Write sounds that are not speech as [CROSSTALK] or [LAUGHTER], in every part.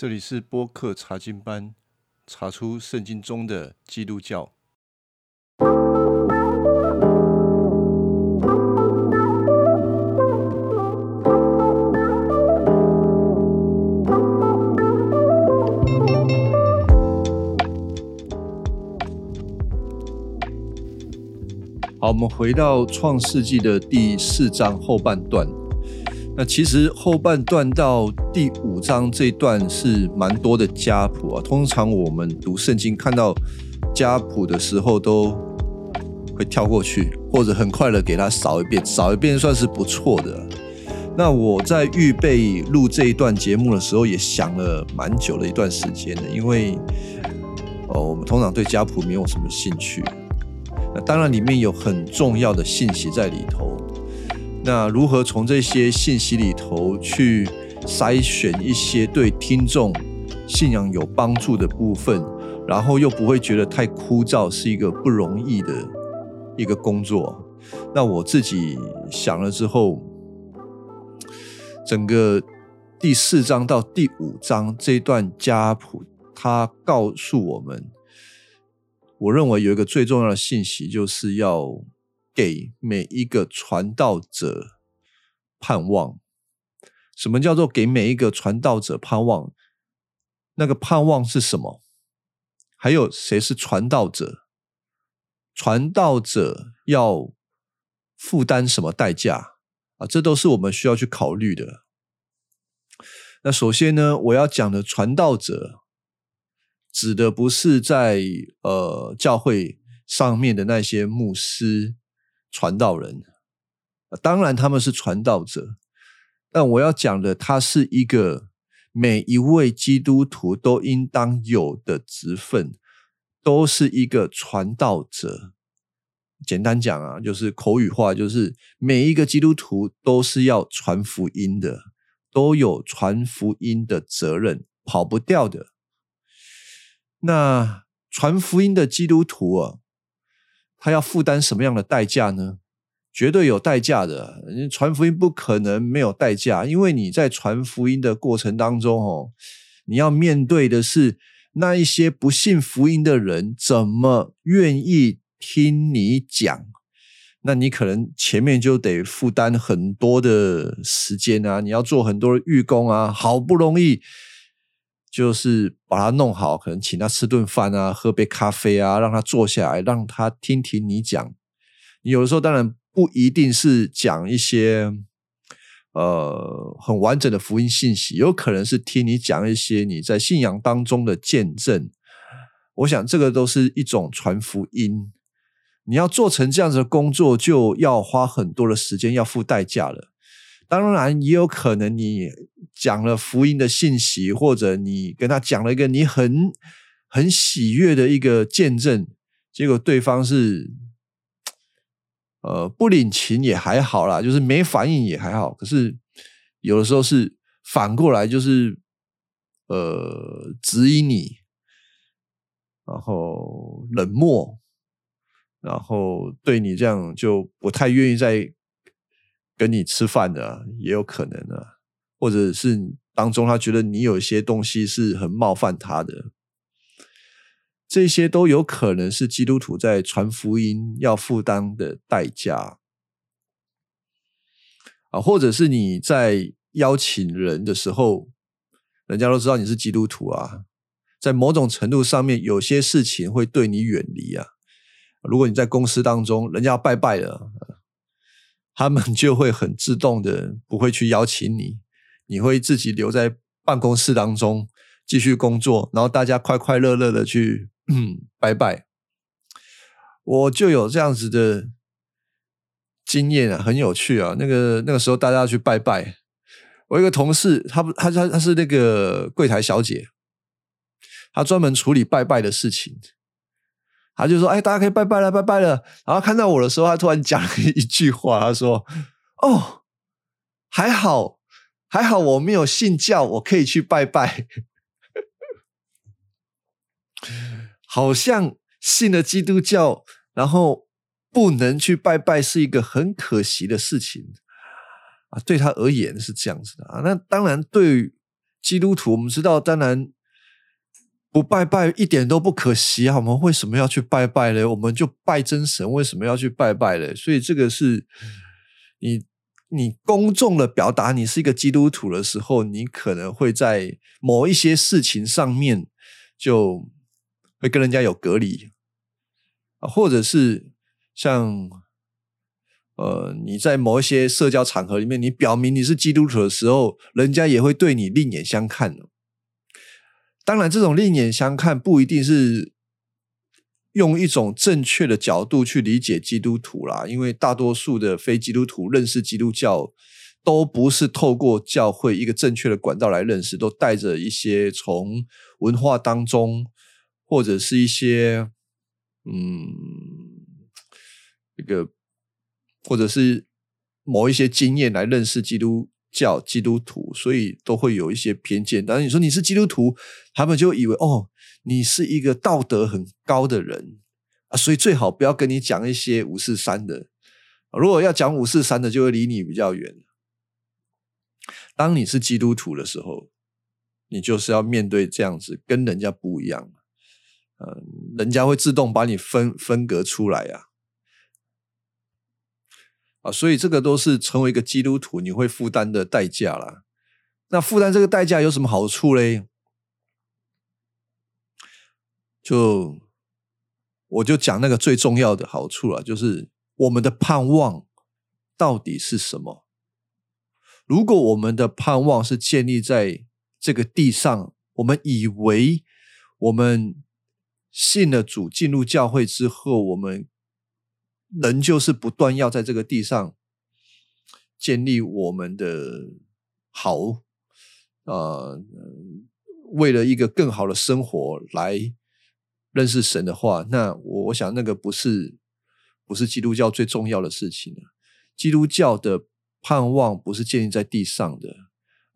这里是播客查经班，查出圣经中的基督教。好，我们回到创世纪的第四章后半段。那其实后半段到第五章这一段是蛮多的家谱啊。通常我们读圣经看到家谱的时候，都会跳过去，或者很快的给它扫一遍，扫一遍算是不错的。那我在预备录这一段节目的时候，也想了蛮久的一段时间的，因为哦，我们通常对家谱没有什么兴趣。那当然里面有很重要的信息在里头。那如何从这些信息里头去筛选一些对听众信仰有帮助的部分，然后又不会觉得太枯燥，是一个不容易的一个工作。那我自己想了之后，整个第四章到第五章这段家谱，它告诉我们，我认为有一个最重要的信息，就是要。给每一个传道者盼望。什么叫做给每一个传道者盼望？那个盼望是什么？还有谁是传道者？传道者要负担什么代价啊？这都是我们需要去考虑的。那首先呢，我要讲的传道者，指的不是在呃教会上面的那些牧师。传道人，当然他们是传道者，但我要讲的，他是一个每一位基督徒都应当有的职分，都是一个传道者。简单讲啊，就是口语化，就是每一个基督徒都是要传福音的，都有传福音的责任，跑不掉的。那传福音的基督徒啊。他要负担什么样的代价呢？绝对有代价的。传福音不可能没有代价，因为你在传福音的过程当中，哦，你要面对的是那一些不信福音的人，怎么愿意听你讲？那你可能前面就得负担很多的时间啊，你要做很多的预工啊，好不容易。就是把他弄好，可能请他吃顿饭啊，喝杯咖啡啊，让他坐下来，让他听听你讲。你有的时候当然不一定是讲一些呃很完整的福音信息，有可能是听你讲一些你在信仰当中的见证。我想这个都是一种传福音。你要做成这样子的工作，就要花很多的时间，要付代价了。当然也有可能你。讲了福音的信息，或者你跟他讲了一个你很很喜悦的一个见证，结果对方是呃不领情也还好啦，就是没反应也还好。可是有的时候是反过来，就是呃指引你，然后冷漠，然后对你这样就不太愿意再跟你吃饭的，也有可能啊。或者是当中，他觉得你有一些东西是很冒犯他的，这些都有可能是基督徒在传福音要负担的代价啊，或者是你在邀请人的时候，人家都知道你是基督徒啊，在某种程度上面，有些事情会对你远离啊。如果你在公司当中，人家拜拜了，他们就会很自动的不会去邀请你。你会自己留在办公室当中继续工作，然后大家快快乐乐的去拜拜。我就有这样子的经验啊，很有趣啊。那个那个时候大家去拜拜，我一个同事，他不，他他他是那个柜台小姐，他专门处理拜拜的事情。他就说：“哎，大家可以拜拜了，拜拜了。”然后看到我的时候，他突然讲了一句话，他说：“哦，还好。”还好我没有信教，我可以去拜拜。好像信了基督教，然后不能去拜拜，是一个很可惜的事情啊。对他而言是这样子的啊。那当然，对基督徒，我们知道，当然不拜拜一点都不可惜啊。我们为什么要去拜拜呢？我们就拜真神，为什么要去拜拜呢？所以这个是你你公众的表达你是一个基督徒的时候，你可能会在某一些事情上面就会跟人家有隔离啊，或者是像。呃，你在某一些社交场合里面，你表明你是基督徒的时候，人家也会对你另眼相看。当然，这种另眼相看不一定是用一种正确的角度去理解基督徒啦，因为大多数的非基督徒认识基督教，都不是透过教会一个正确的管道来认识，都带着一些从文化当中或者是一些嗯一个。或者是某一些经验来认识基督教、基督徒，所以都会有一些偏见。当然，你说你是基督徒，他们就以为哦，你是一个道德很高的人啊，所以最好不要跟你讲一些五四三的。如果要讲五四三的，就会离你比较远。当你是基督徒的时候，你就是要面对这样子，跟人家不一样。嗯，人家会自动把你分分隔出来呀。啊，所以这个都是成为一个基督徒你会负担的代价啦。那负担这个代价有什么好处嘞？就我就讲那个最重要的好处了，就是我们的盼望到底是什么？如果我们的盼望是建立在这个地上，我们以为我们信了主，进入教会之后，我们。人就是不断要在这个地上建立我们的好，呃，为了一个更好的生活来认识神的话，那我我想那个不是不是基督教最重要的事情基督教的盼望不是建立在地上的。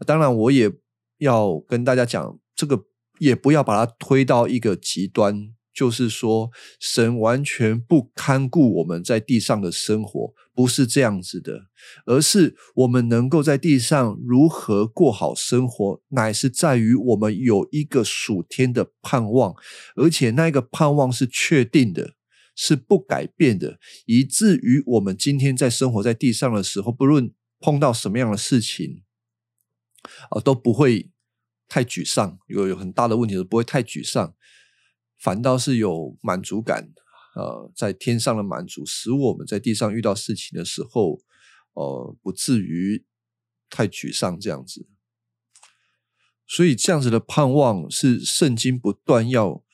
当然，我也要跟大家讲，这个也不要把它推到一个极端。就是说，神完全不看顾我们在地上的生活，不是这样子的，而是我们能够在地上如何过好生活，乃是在于我们有一个属天的盼望，而且那个盼望是确定的，是不改变的，以至于我们今天在生活在地上的时候，不论碰到什么样的事情，啊，都不会太沮丧，有有很大的问题都不会太沮丧。反倒是有满足感，呃，在天上的满足，使我们在地上遇到事情的时候，呃，不至于太沮丧这样子。所以这样子的盼望是圣经不断要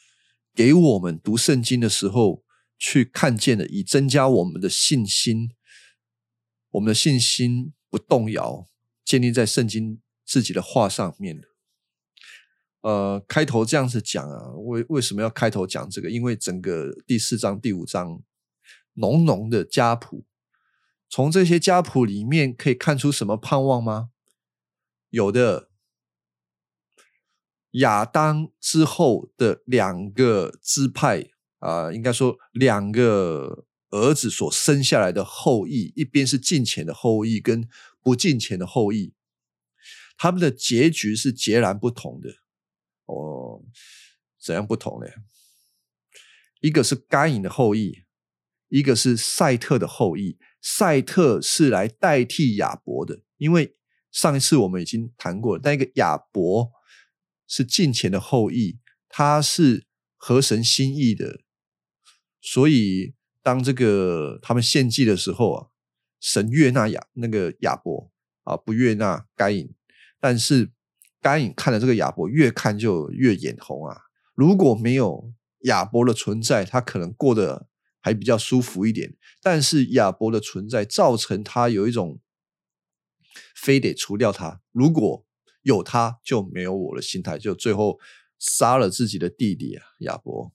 给我们读圣经的时候去看见的，以增加我们的信心。我们的信心不动摇，建立在圣经自己的话上面的。呃，开头这样子讲啊，为为什么要开头讲这个？因为整个第四章、第五章浓浓的家谱，从这些家谱里面可以看出什么盼望吗？有的，亚当之后的两个支派啊，应该说两个儿子所生下来的后裔，一边是近前的后裔，跟不近前的后裔，他们的结局是截然不同的。哦，怎样不同呢？一个是该隐的后裔，一个是赛特的后裔。赛特是来代替亚伯的，因为上一次我们已经谈过了。但一个亚伯是近前的后裔，他是合神心意的，所以当这个他们献祭的时候啊，神悦纳亚那个亚伯啊，不悦纳该隐，但是。该隐看了这个亚伯，越看就越眼红啊！如果没有亚伯的存在，他可能过得还比较舒服一点。但是亚伯的存在，造成他有一种非得除掉他，如果有他就没有我的心态，就最后杀了自己的弟弟啊！亚伯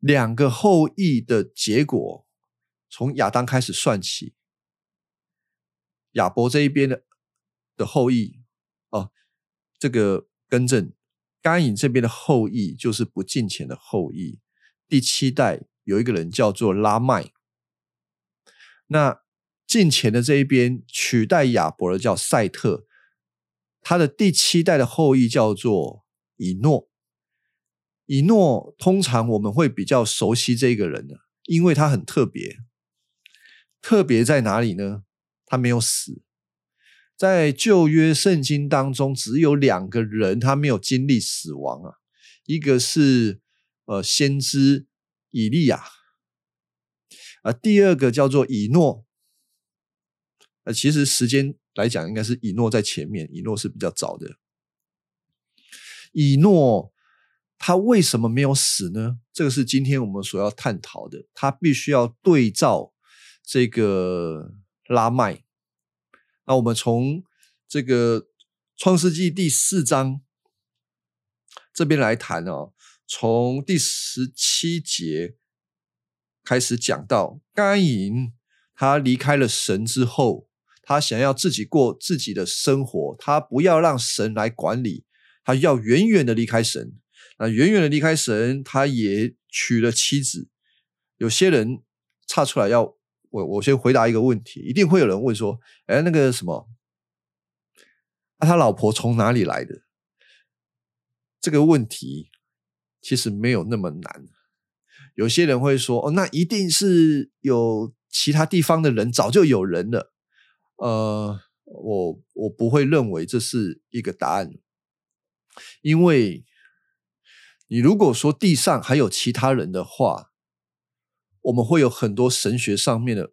两个后裔的结果，从亚当开始算起，亚伯这一边的的后裔。哦，这个更正，甘隐这边的后裔就是不敬虔的后裔。第七代有一个人叫做拉麦，那敬虔的这一边取代亚伯的叫赛特，他的第七代的后裔叫做以诺。以诺通常我们会比较熟悉这个人呢，因为他很特别。特别在哪里呢？他没有死。在旧约圣经当中，只有两个人他没有经历死亡啊，一个是呃先知以利亚，啊，第二个叫做以诺。呃，其实时间来讲，应该是以诺在前面，以诺是比较早的。以诺他为什么没有死呢？这个是今天我们所要探讨的。他必须要对照这个拉麦。那我们从这个创世纪第四章这边来谈哦，从第十七节开始讲到，甘隐他离开了神之后，他想要自己过自己的生活，他不要让神来管理，他要远远的离开神。那远远的离开神，他也娶了妻子。有些人差出来要。我我先回答一个问题，一定会有人问说：“哎，那个什么，那他老婆从哪里来的？”这个问题其实没有那么难。有些人会说：“哦，那一定是有其他地方的人早就有人了。”呃，我我不会认为这是一个答案，因为你如果说地上还有其他人的话。我们会有很多神学上面的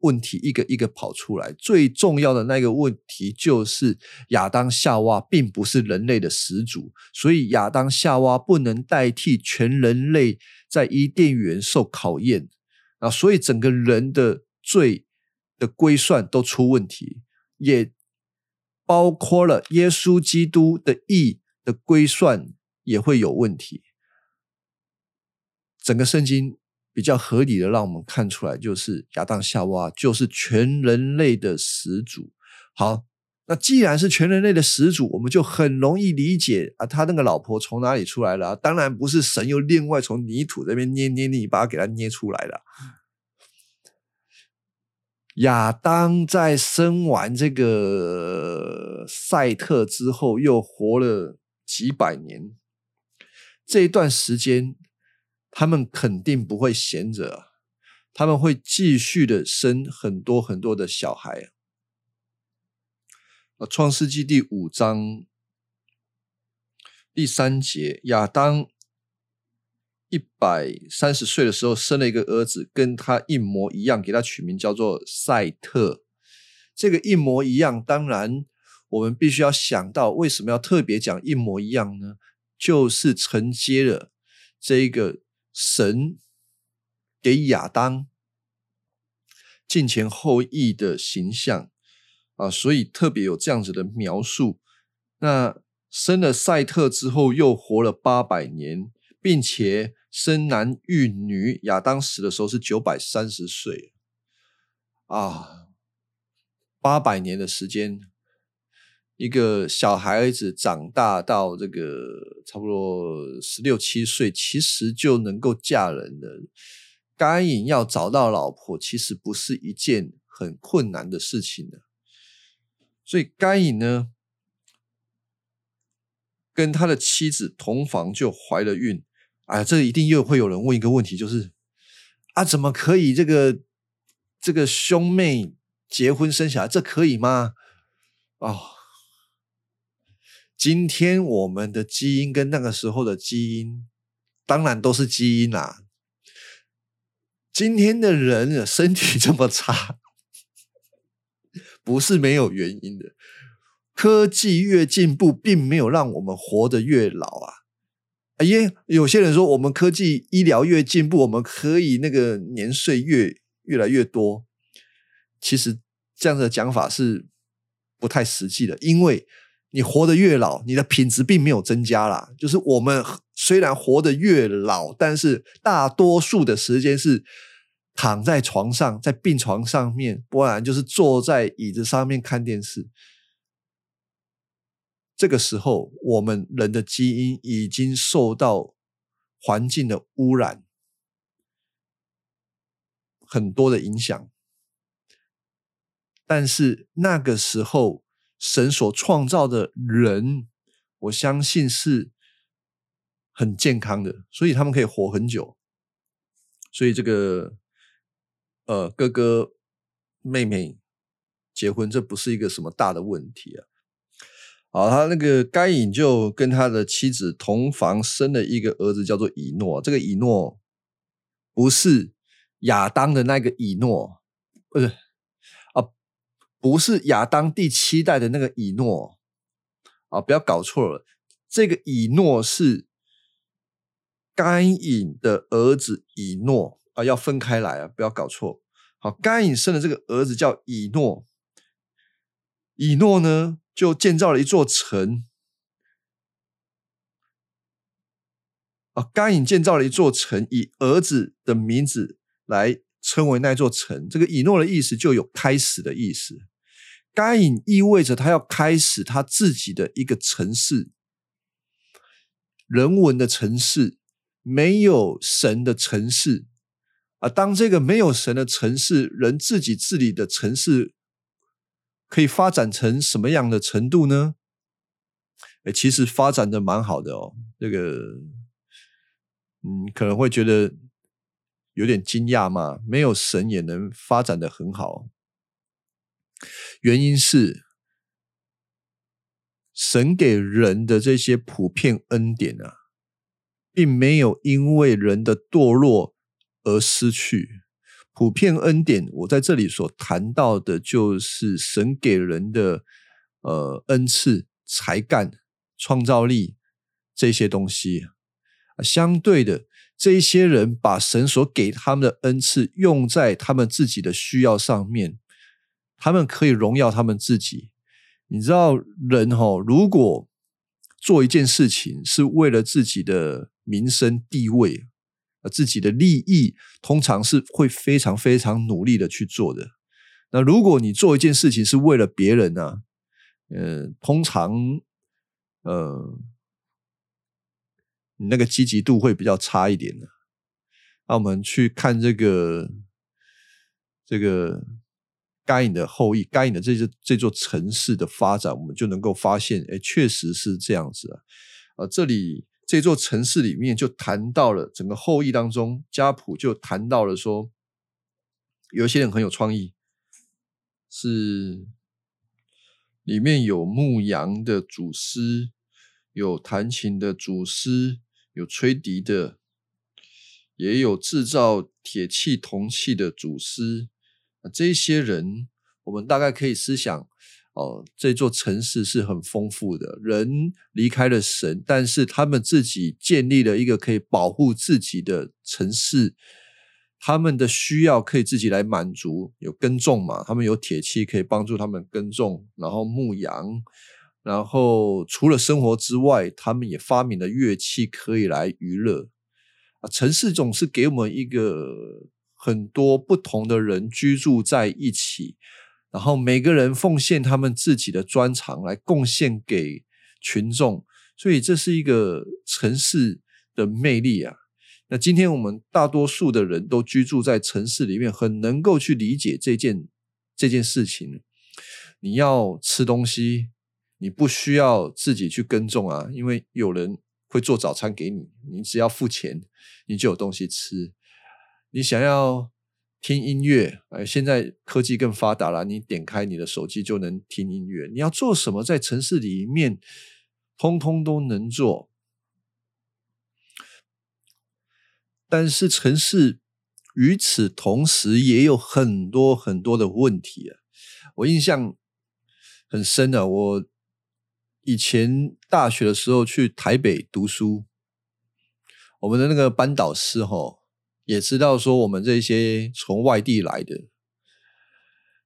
问题，一个一个跑出来。最重要的那个问题就是亚当夏娃并不是人类的始祖，所以亚当夏娃不能代替全人类在伊甸园受考验啊！所以整个人的罪的归算都出问题，也包括了耶稣基督的义的归算也会有问题。整个圣经。比较合理的，让我们看出来，就是亚当夏娃就是全人类的始祖。好，那既然是全人类的始祖，我们就很容易理解啊，他那个老婆从哪里出来了？当然不是神又另外从泥土这边捏捏泥巴给他捏出来的。亚当在生完这个赛特之后，又活了几百年，这一段时间。他们肯定不会闲着，他们会继续的生很多很多的小孩。啊，《创世纪》第五章第三节，亚当一百三十岁的时候生了一个儿子，跟他一模一样，给他取名叫做赛特。这个一模一样，当然我们必须要想到，为什么要特别讲一模一样呢？就是承接了这一个。神给亚当近前后裔的形象啊，所以特别有这样子的描述。那生了赛特之后，又活了八百年，并且生男育女。亚当死的时候是九百三十岁啊，八百年的时间。一个小孩子长大到这个差不多十六七岁，其实就能够嫁人的。甘隐要找到老婆，其实不是一件很困难的事情的。所以甘隐呢，跟他的妻子同房就怀了孕。哎，这一定又会有人问一个问题，就是啊，怎么可以这个这个兄妹结婚生小孩，这可以吗？哦。今天我们的基因跟那个时候的基因，当然都是基因啦。今天的人身体这么差，不是没有原因的。科技越进步，并没有让我们活得越老啊！哎耶，有些人说，我们科技医疗越进步，我们可以那个年岁越越来越多。其实这样的讲法是不太实际的，因为。你活得越老，你的品质并没有增加啦。就是我们虽然活得越老，但是大多数的时间是躺在床上，在病床上面，不然就是坐在椅子上面看电视。这个时候，我们人的基因已经受到环境的污染很多的影响，但是那个时候。神所创造的人，我相信是很健康的，所以他们可以活很久。所以这个呃哥哥妹妹结婚，这不是一个什么大的问题啊。好，他那个该隐就跟他的妻子同房生了一个儿子，叫做以诺。这个以诺不是亚当的那个以诺，不是，不是亚当第七代的那个以诺啊，不要搞错了。这个以诺是甘隐的儿子以诺啊，要分开来啊，不要搞错。好，甘隐生的这个儿子叫以诺，以诺呢？就建造了一座城啊！甘隐建造了一座城，以儿子的名字来称为那座城。这个以诺的意思就有开始的意思。该隐意味着他要开始他自己的一个城市，人文的城市，没有神的城市啊！当这个没有神的城市，人自己治理的城市。可以发展成什么样的程度呢？哎，其实发展的蛮好的哦。这个，嗯，可能会觉得有点惊讶嘛。没有神也能发展的很好，原因是神给人的这些普遍恩典啊，并没有因为人的堕落而失去。普遍恩典，我在这里所谈到的，就是神给人的呃恩赐、才干、创造力这些东西。相对的，这些人把神所给他们的恩赐用在他们自己的需要上面，他们可以荣耀他们自己。你知道，人哈，如果做一件事情是为了自己的名声地位。自己的利益通常是会非常非常努力的去做的。那如果你做一件事情是为了别人呢？呃，通常呃，你那个积极度会比较差一点的。那我们去看这个这个该隐的后裔，该隐的这座这座城市的发展，我们就能够发现，哎，确实是这样子啊。啊，这里。这座城市里面就谈到了整个后裔当中，家谱就谈到了说，有些人很有创意，是里面有牧羊的祖师，有弹琴的祖师，有吹笛的，也有制造铁器铜器的祖师。这些人，我们大概可以思想。哦，这座城市是很丰富的，人离开了神，但是他们自己建立了一个可以保护自己的城市，他们的需要可以自己来满足，有耕种嘛，他们有铁器可以帮助他们耕种，然后牧羊，然后除了生活之外，他们也发明了乐器可以来娱乐。啊，城市总是给我们一个很多不同的人居住在一起。然后每个人奉献他们自己的专长来贡献给群众，所以这是一个城市的魅力啊。那今天我们大多数的人都居住在城市里面，很能够去理解这件这件事情。你要吃东西，你不需要自己去耕种啊，因为有人会做早餐给你，你只要付钱，你就有东西吃。你想要。听音乐，哎，现在科技更发达了，你点开你的手机就能听音乐。你要做什么，在城市里面，通通都能做。但是城市与此同时也有很多很多的问题啊！我印象很深的，我以前大学的时候去台北读书，我们的那个班导师哈。也知道说我们这些从外地来的，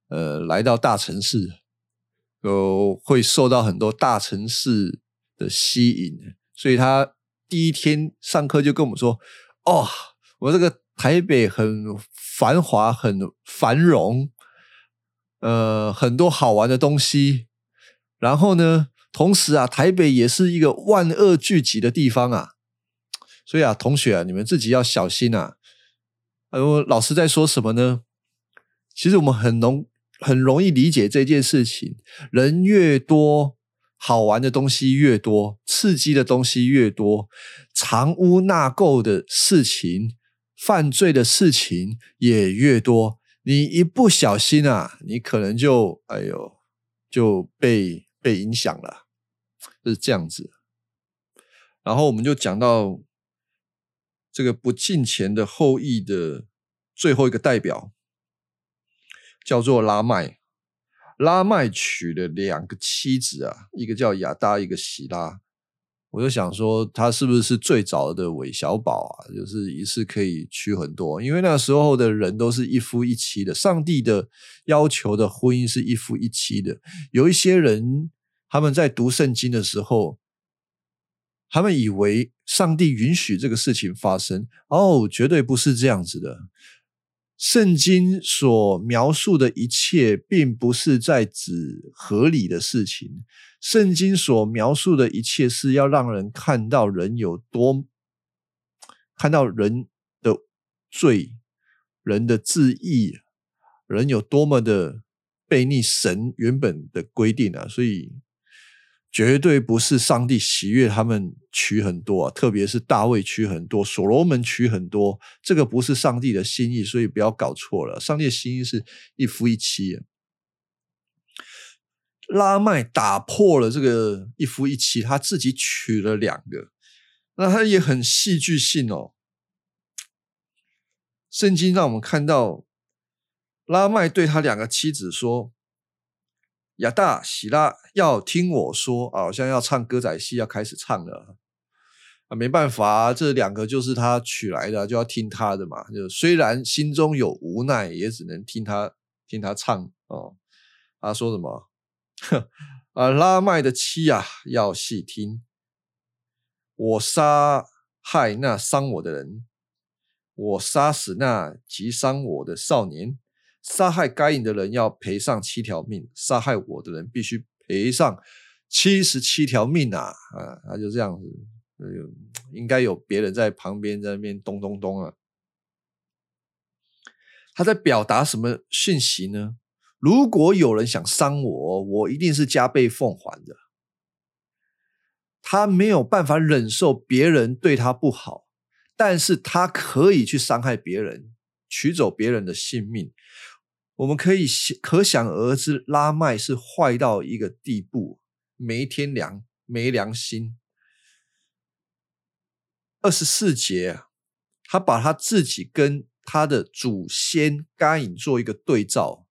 呃，来到大城市，呃，会受到很多大城市的吸引，所以他第一天上课就跟我们说：“哦，我这个台北很繁华，很繁荣，呃，很多好玩的东西。然后呢，同时啊，台北也是一个万恶聚集的地方啊，所以啊，同学啊，你们自己要小心啊。”哎呦，老师在说什么呢？其实我们很容很容易理解这件事情。人越多，好玩的东西越多，刺激的东西越多，藏污纳垢的事情、犯罪的事情也越多。你一不小心啊，你可能就哎呦就被被影响了，是这样子。然后我们就讲到这个不敬钱的后裔的最后一个代表，叫做拉麦。拉麦娶了两个妻子啊，一个叫亚达，一个喜拉。我就想说，他是不是最早的韦小宝啊？就是一次可以娶很多，因为那时候的人都是一夫一妻的。上帝的要求的婚姻是一夫一妻的。有一些人他们在读圣经的时候。他们以为上帝允许这个事情发生，哦，绝对不是这样子的。圣经所描述的一切，并不是在指合理的事情。圣经所描述的一切，是要让人看到人有多，看到人的罪，人的自义，人有多么的背逆神原本的规定啊！所以。绝对不是上帝喜悦他们娶很多啊，特别是大卫娶很多，所罗门娶很多，这个不是上帝的心意，所以不要搞错了。上帝的心意是一夫一妻。拉麦打破了这个一夫一妻，他自己娶了两个，那他也很戏剧性哦。圣经让我们看到拉麦对他两个妻子说。亚大喜拉要听我说啊，好像要唱歌仔戏，要开始唱了啊！没办法，这两个就是他取来的，就要听他的嘛。就虽然心中有无奈，也只能听他听他唱哦。他说什么？[LAUGHS] 啊，拉麦的妻啊，要细听。我杀害那伤我的人，我杀死那击伤我的少年。杀害该隐的人要赔上七条命，杀害我的人必须赔上七十七条命啊！啊，他就这样子，应该有别人在旁边在那边咚咚咚啊。他在表达什么讯息呢？如果有人想伤我，我一定是加倍奉还的。他没有办法忍受别人对他不好，但是他可以去伤害别人，取走别人的性命。我们可以可想而知，拉麦是坏到一个地步，没天良，没良心。二十四节，他把他自己跟他的祖先该隐做一个对照。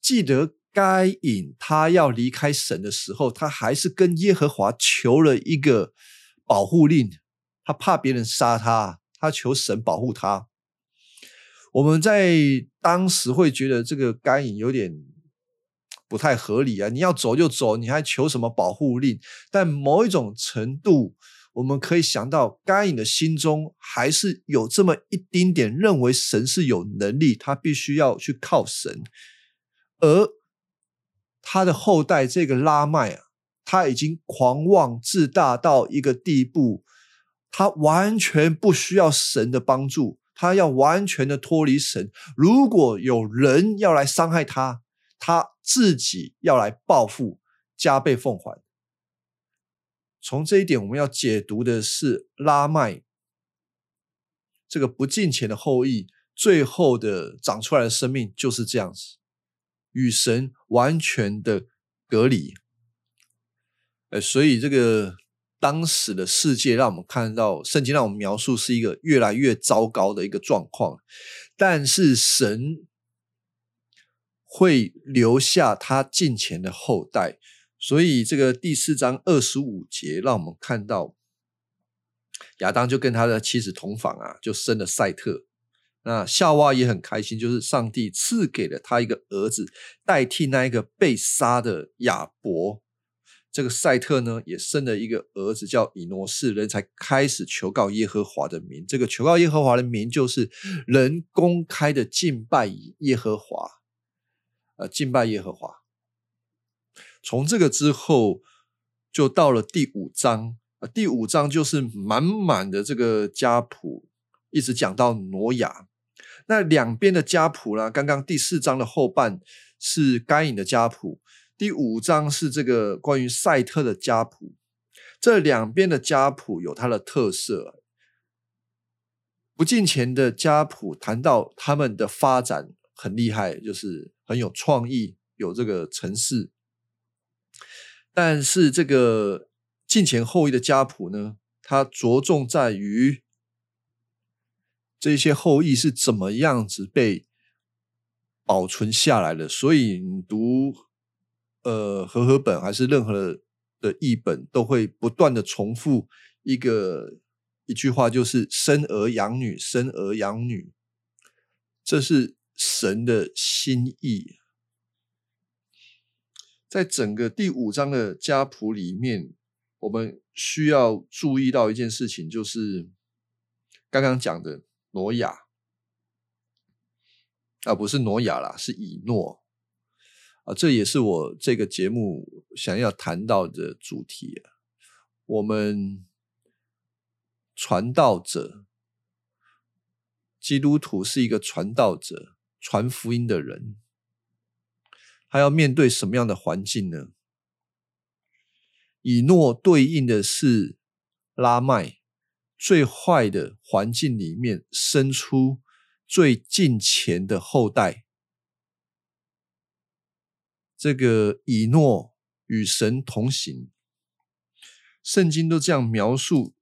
记得该隐他要离开神的时候，他还是跟耶和华求了一个保护令，他怕别人杀他，他求神保护他。我们在当时会觉得这个该隐有点不太合理啊！你要走就走，你还求什么保护令？但某一种程度，我们可以想到，该隐的心中还是有这么一丁点认为神是有能力，他必须要去靠神。而他的后代这个拉麦啊，他已经狂妄自大到一个地步，他完全不需要神的帮助。他要完全的脱离神。如果有人要来伤害他，他自己要来报复，加倍奉还。从这一点，我们要解读的是拉麦这个不敬虔的后裔，最后的长出来的生命就是这样子，与神完全的隔离。呃，所以这个。当时的世界让我们看到，圣经让我们描述是一个越来越糟糕的一个状况，但是神会留下他近前的后代，所以这个第四章二十五节让我们看到亚当就跟他的妻子同房啊，就生了赛特。那夏娃也很开心，就是上帝赐给了他一个儿子，代替那一个被杀的亚伯。这个赛特呢，也生了一个儿子，叫以诺士，人才开始求告耶和华的名。这个求告耶和华的名，就是人公开的敬拜耶和华，呃，敬拜耶和华。从这个之后，就到了第五章啊，第五章就是满满的这个家谱，一直讲到挪亚。那两边的家谱呢，刚刚第四章的后半是该隐的家谱，第五章是这个关于赛特的家谱。这两边的家谱有它的特色。不进前的家谱谈到他们的发展很厉害，就是很有创意，有这个城市。但是这个进前后裔的家谱呢，它着重在于这些后裔是怎么样子被保存下来的。所以你读呃和合本还是任何的译本，都会不断的重复一个。一句话就是生儿养女，生儿养女，这是神的心意。在整个第五章的家谱里面，我们需要注意到一件事情，就是刚刚讲的挪亚，啊，不是挪亚啦，是以诺啊，这也是我这个节目想要谈到的主题啊，我们。传道者，基督徒是一个传道者，传福音的人，他要面对什么样的环境呢？以诺对应的是拉麦，最坏的环境里面生出最近前的后代。这个以诺与神同行，圣经都这样描述。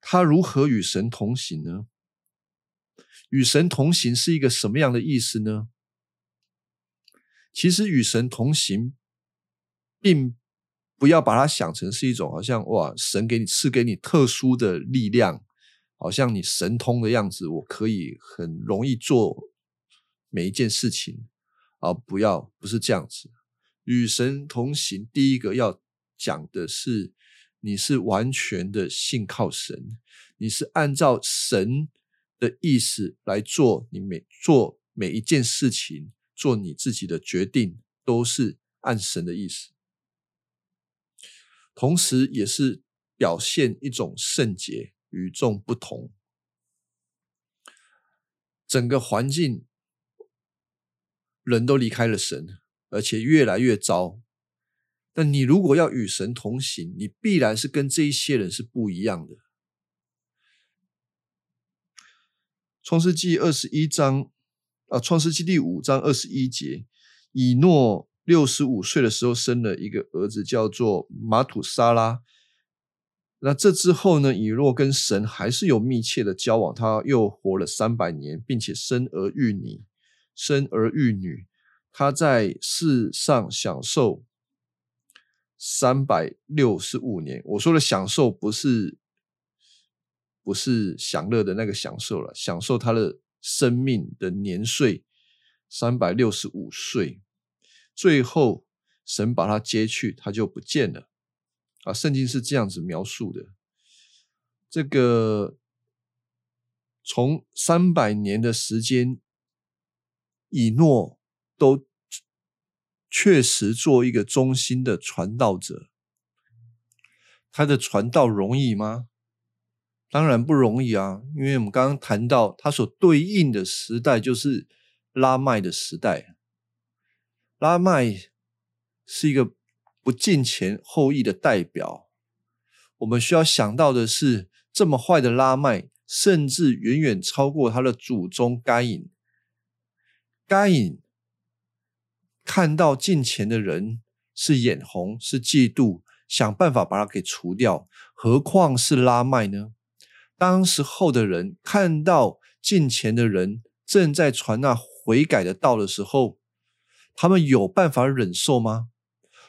他如何与神同行呢？与神同行是一个什么样的意思呢？其实与神同行，并不要把它想成是一种好像哇，神给你赐给你特殊的力量，好像你神通的样子，我可以很容易做每一件事情啊！不要，不是这样子。与神同行，第一个要讲的是。你是完全的信靠神，你是按照神的意思来做，你每做每一件事情，做你自己的决定，都是按神的意思，同时也是表现一种圣洁，与众不同。整个环境，人都离开了神，而且越来越糟。那你如果要与神同行，你必然是跟这一些人是不一样的。创世纪二十一章啊，创世纪第五章二十一节，以诺六十五岁的时候生了一个儿子，叫做马土沙拉。那这之后呢，以诺跟神还是有密切的交往，他又活了三百年，并且生儿育女，生儿育女，他在世上享受。三百六十五年，我说的享受不是不是享乐的那个享受了，享受他的生命的年岁三百六十五岁，最后神把他接去，他就不见了啊！圣经是这样子描述的，这个从三百年的时间，以诺都。确实做一个忠心的传道者，他的传道容易吗？当然不容易啊！因为我们刚刚谈到，他所对应的时代就是拉麦的时代。拉麦是一个不敬前后裔的代表。我们需要想到的是，这么坏的拉麦，甚至远远超过他的祖宗该隐。该隐。看到近前的人是眼红，是嫉妒，想办法把他给除掉。何况是拉麦呢？当时候的人看到近前的人正在传那悔改的道的时候，他们有办法忍受吗？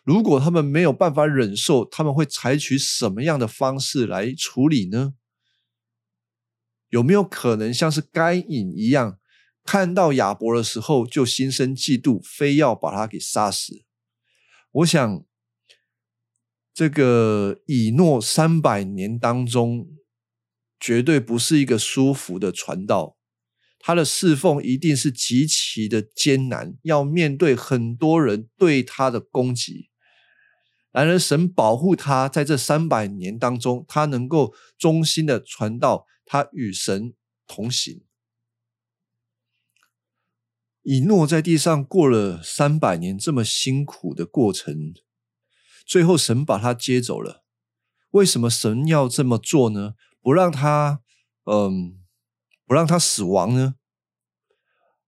如果他们没有办法忍受，他们会采取什么样的方式来处理呢？有没有可能像是该隐一样？看到亚伯的时候，就心生嫉妒，非要把他给杀死。我想，这个以诺三百年当中，绝对不是一个舒服的传道。他的侍奉一定是极其的艰难，要面对很多人对他的攻击。然而，神保护他，在这三百年当中，他能够忠心的传道，他与神同行。以诺在地上过了三百年这么辛苦的过程，最后神把他接走了。为什么神要这么做呢？不让他，嗯，不让他死亡呢？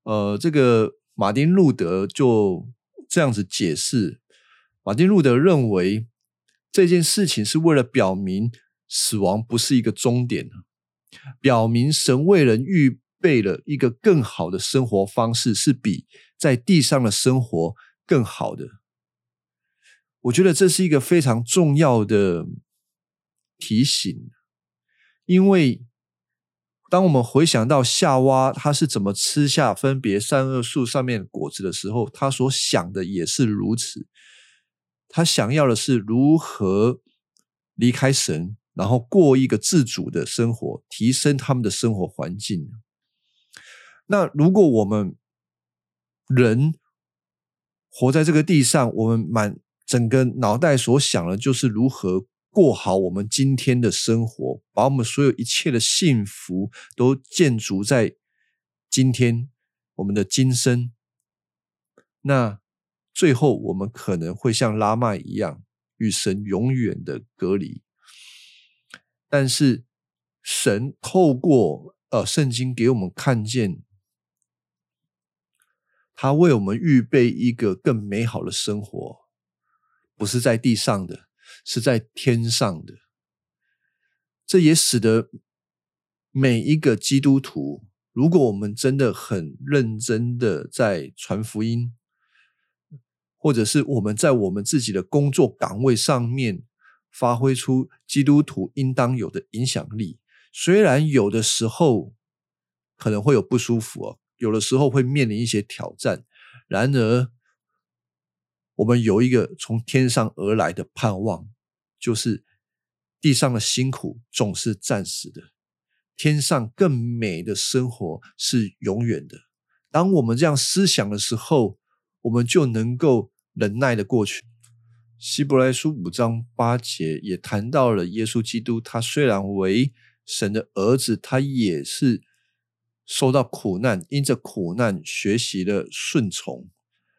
呃，这个马丁路德就这样子解释。马丁路德认为这件事情是为了表明死亡不是一个终点，表明神为人预备了一个更好的生活方式，是比在地上的生活更好的。我觉得这是一个非常重要的。提醒，因为当我们回想到夏娃他是怎么吃下分别善恶树上面果子的时候，他所想的也是如此。他想要的是如何离开神，然后过一个自主的生活，提升他们的生活环境。那如果我们人活在这个地上，我们满整个脑袋所想的就是如何。过好我们今天的生活，把我们所有一切的幸福都建筑在今天我们的今生。那最后我们可能会像拉麦一样，与神永远的隔离。但是神透过呃圣经给我们看见，他为我们预备一个更美好的生活，不是在地上的。是在天上的，这也使得每一个基督徒，如果我们真的很认真的在传福音，或者是我们在我们自己的工作岗位上面发挥出基督徒应当有的影响力，虽然有的时候可能会有不舒服哦，有的时候会面临一些挑战，然而。我们有一个从天上而来的盼望，就是地上的辛苦总是暂时的，天上更美的生活是永远的。当我们这样思想的时候，我们就能够忍耐的过去。希伯来书五章八节也谈到了耶稣基督，他虽然为神的儿子，他也是受到苦难，因着苦难学习了顺从。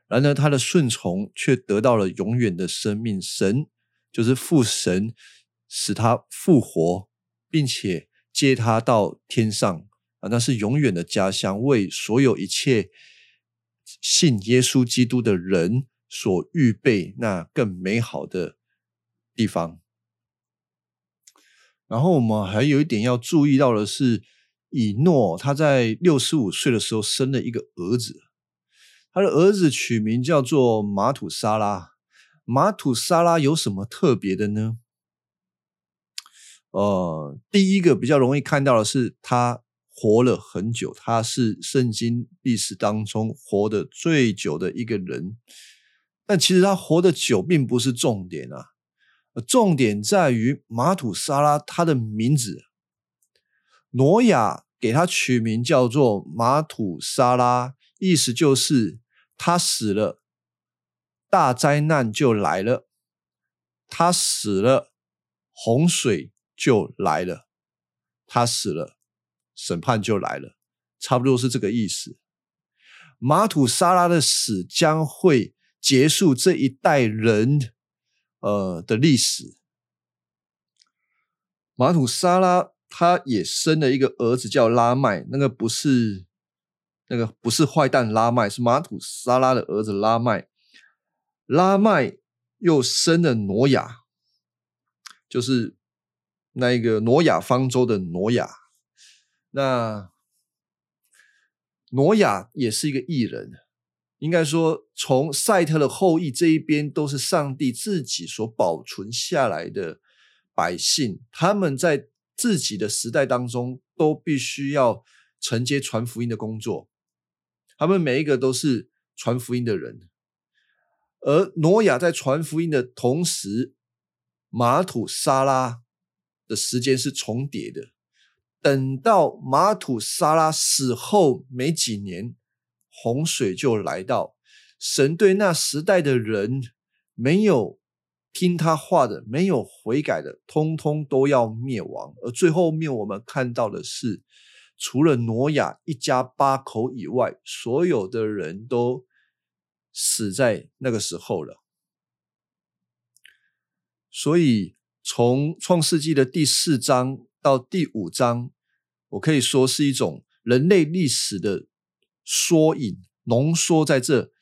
然而，他的顺从却得到了永远的生命。神就是父神，使他复活，并且接他到天上啊，那是永远的家乡，为所有一切信耶稣基督的人所预备那更美好的地方。然后，我们还有一点要注意到的是，以诺他在六十五岁的时候生了一个儿子。他的儿子取名叫做马土沙拉。马土沙拉有什么特别的呢？呃，第一个比较容易看到的是，他活了很久，他是圣经历史当中活得最久的一个人。但其实他活得久并不是重点啊，重点在于马土沙拉他的名字。挪亚给他取名叫做马土沙拉，意思就是。他死了，大灾难就来了；他死了，洪水就来了；他死了，审判就来了。差不多是这个意思。马土沙拉的死将会结束这一代人呃的历史。马土沙拉他也生了一个儿子叫拉麦，那个不是。那个不是坏蛋拉麦，是马土沙拉的儿子拉麦。拉麦又生了挪亚，就是那一个挪亚方舟的挪亚。那挪亚也是一个异人，应该说从赛特的后裔这一边都是上帝自己所保存下来的百姓，他们在自己的时代当中都必须要承接传福音的工作。他们每一个都是传福音的人，而挪亚在传福音的同时，马土沙拉的时间是重叠的。等到马土沙拉死后没几年，洪水就来到。神对那时代的人没有听他话的，没有悔改的，通通都要灭亡。而最后面我们看到的是。除了挪亚一家八口以外，所有的人都死在那个时候了。所以，从创世纪的第四章到第五章，我可以说是一种人类历史的缩影，浓缩在这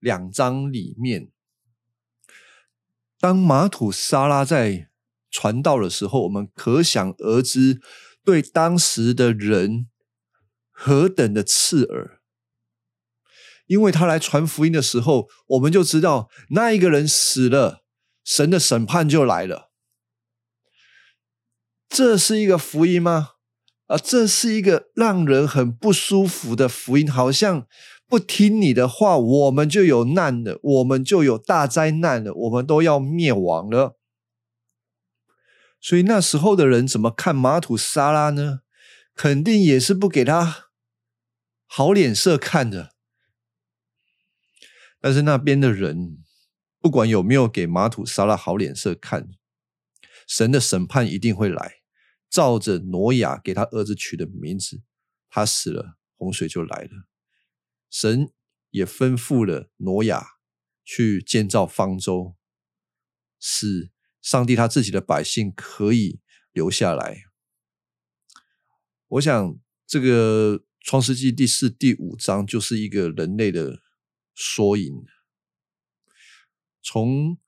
两章里面。当马土沙拉在传道的时候，我们可想而知，对当时的人何等的刺耳。因为他来传福音的时候，我们就知道那一个人死了。神的审判就来了，这是一个福音吗？啊，这是一个让人很不舒服的福音，好像不听你的话，我们就有难了，我们就有大灾难了，我们都要灭亡了。所以那时候的人怎么看马土沙拉呢？肯定也是不给他好脸色看的。但是那边的人。不管有没有给马土沙拉好脸色看，神的审判一定会来。照着挪亚给他儿子取的名字，他死了，洪水就来了。神也吩咐了挪亚去建造方舟，使上帝他自己的百姓可以留下来。我想，这个创世纪第四、第五章就是一个人类的缩影。从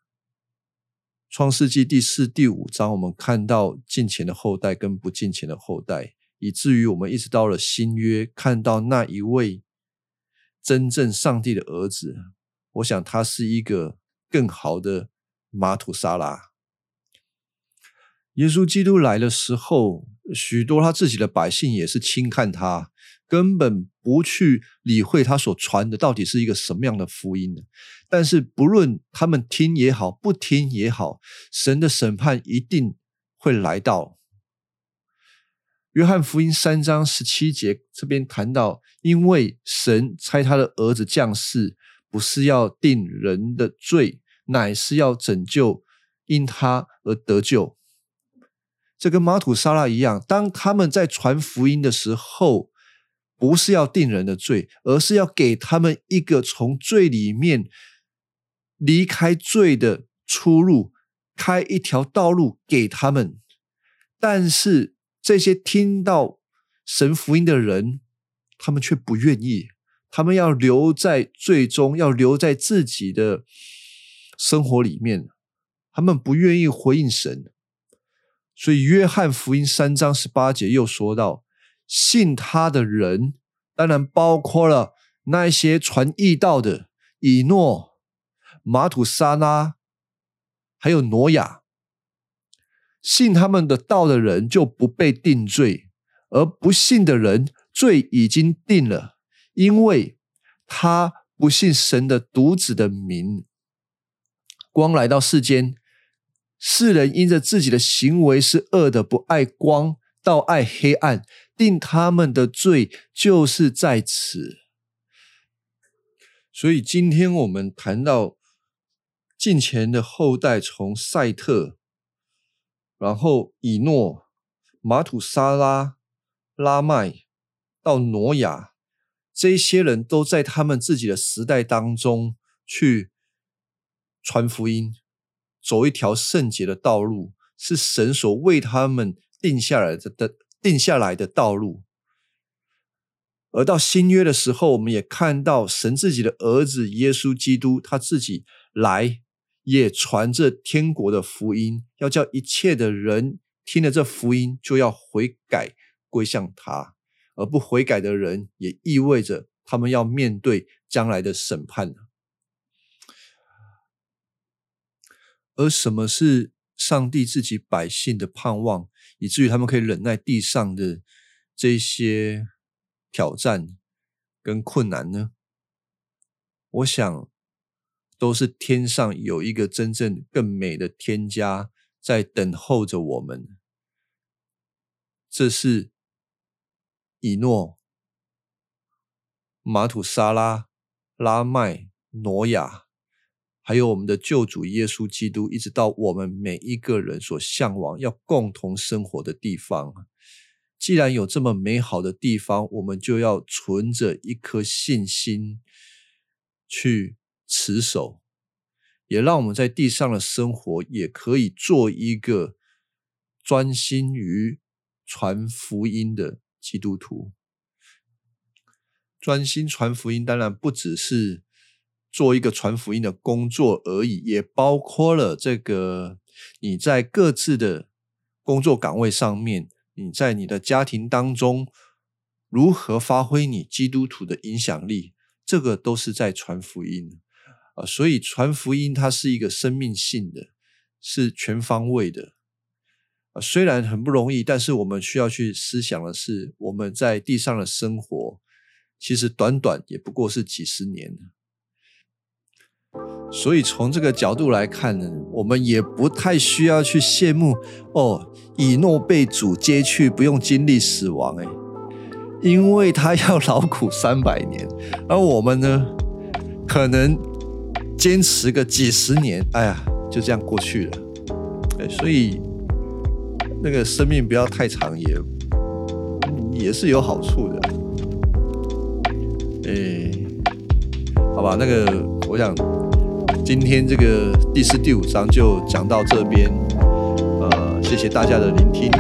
创世纪第四、第五章，我们看到近前的后代跟不近前的后代，以至于我们一直到了新约，看到那一位真正上帝的儿子。我想他是一个更好的马土沙拉。耶稣基督来的时候，许多他自己的百姓也是轻看他。根本不去理会他所传的到底是一个什么样的福音呢？但是不论他们听也好，不听也好，神的审判一定会来到。约翰福音三章十七节这边谈到，因为神差他的儿子降世，不是要定人的罪，乃是要拯救因他而得救。这跟马土沙拉一样，当他们在传福音的时候。不是要定人的罪，而是要给他们一个从罪里面离开罪的出路，开一条道路给他们。但是这些听到神福音的人，他们却不愿意，他们要留在最终，要留在自己的生活里面，他们不愿意回应神。所以，约翰福音三章十八节又说到。信他的人，当然包括了那些传异道的以诺、马土沙拉，还有挪亚。信他们的道的人就不被定罪，而不信的人罪已经定了，因为他不信神的独子的名。光来到世间，世人因着自己的行为是恶的，不爱光，倒爱黑暗。定他们的罪就是在此，所以今天我们谈到近前的后代，从赛特，然后以诺、马土沙拉、拉麦到挪亚，这些人都在他们自己的时代当中去传福音，走一条圣洁的道路，是神所为他们定下来的的。定下来的道路，而到新约的时候，我们也看到神自己的儿子耶稣基督，他自己来也传着天国的福音，要叫一切的人听了这福音就要悔改归向他，而不悔改的人，也意味着他们要面对将来的审判而什么是上帝自己百姓的盼望？以至于他们可以忍耐地上的这些挑战跟困难呢？我想都是天上有一个真正更美的天家在等候着我们。这是以诺、马土沙拉、拉麦、挪亚。还有我们的救主耶稣基督，一直到我们每一个人所向往要共同生活的地方。既然有这么美好的地方，我们就要存着一颗信心去持守，也让我们在地上的生活也可以做一个专心于传福音的基督徒。专心传福音，当然不只是做一个传福音的工作而已，也包括了这个你在各自的工作岗位上面。你在你的家庭当中如何发挥你基督徒的影响力？这个都是在传福音啊！所以传福音它是一个生命性的，是全方位的啊。虽然很不容易，但是我们需要去思想的是，我们在地上的生活其实短短也不过是几十年。所以从这个角度来看呢，我们也不太需要去羡慕哦，以诺被主接去，不用经历死亡哎，因为他要 [LAUGHS] 劳苦三百年，而我们呢，可能坚持个几十年，哎呀，就这样过去了。哎，所以那个生命不要太长，也也是有好处的。哎，好吧，那个我想。今天这个第四、第五章就讲到这边，呃，谢谢大家的聆听。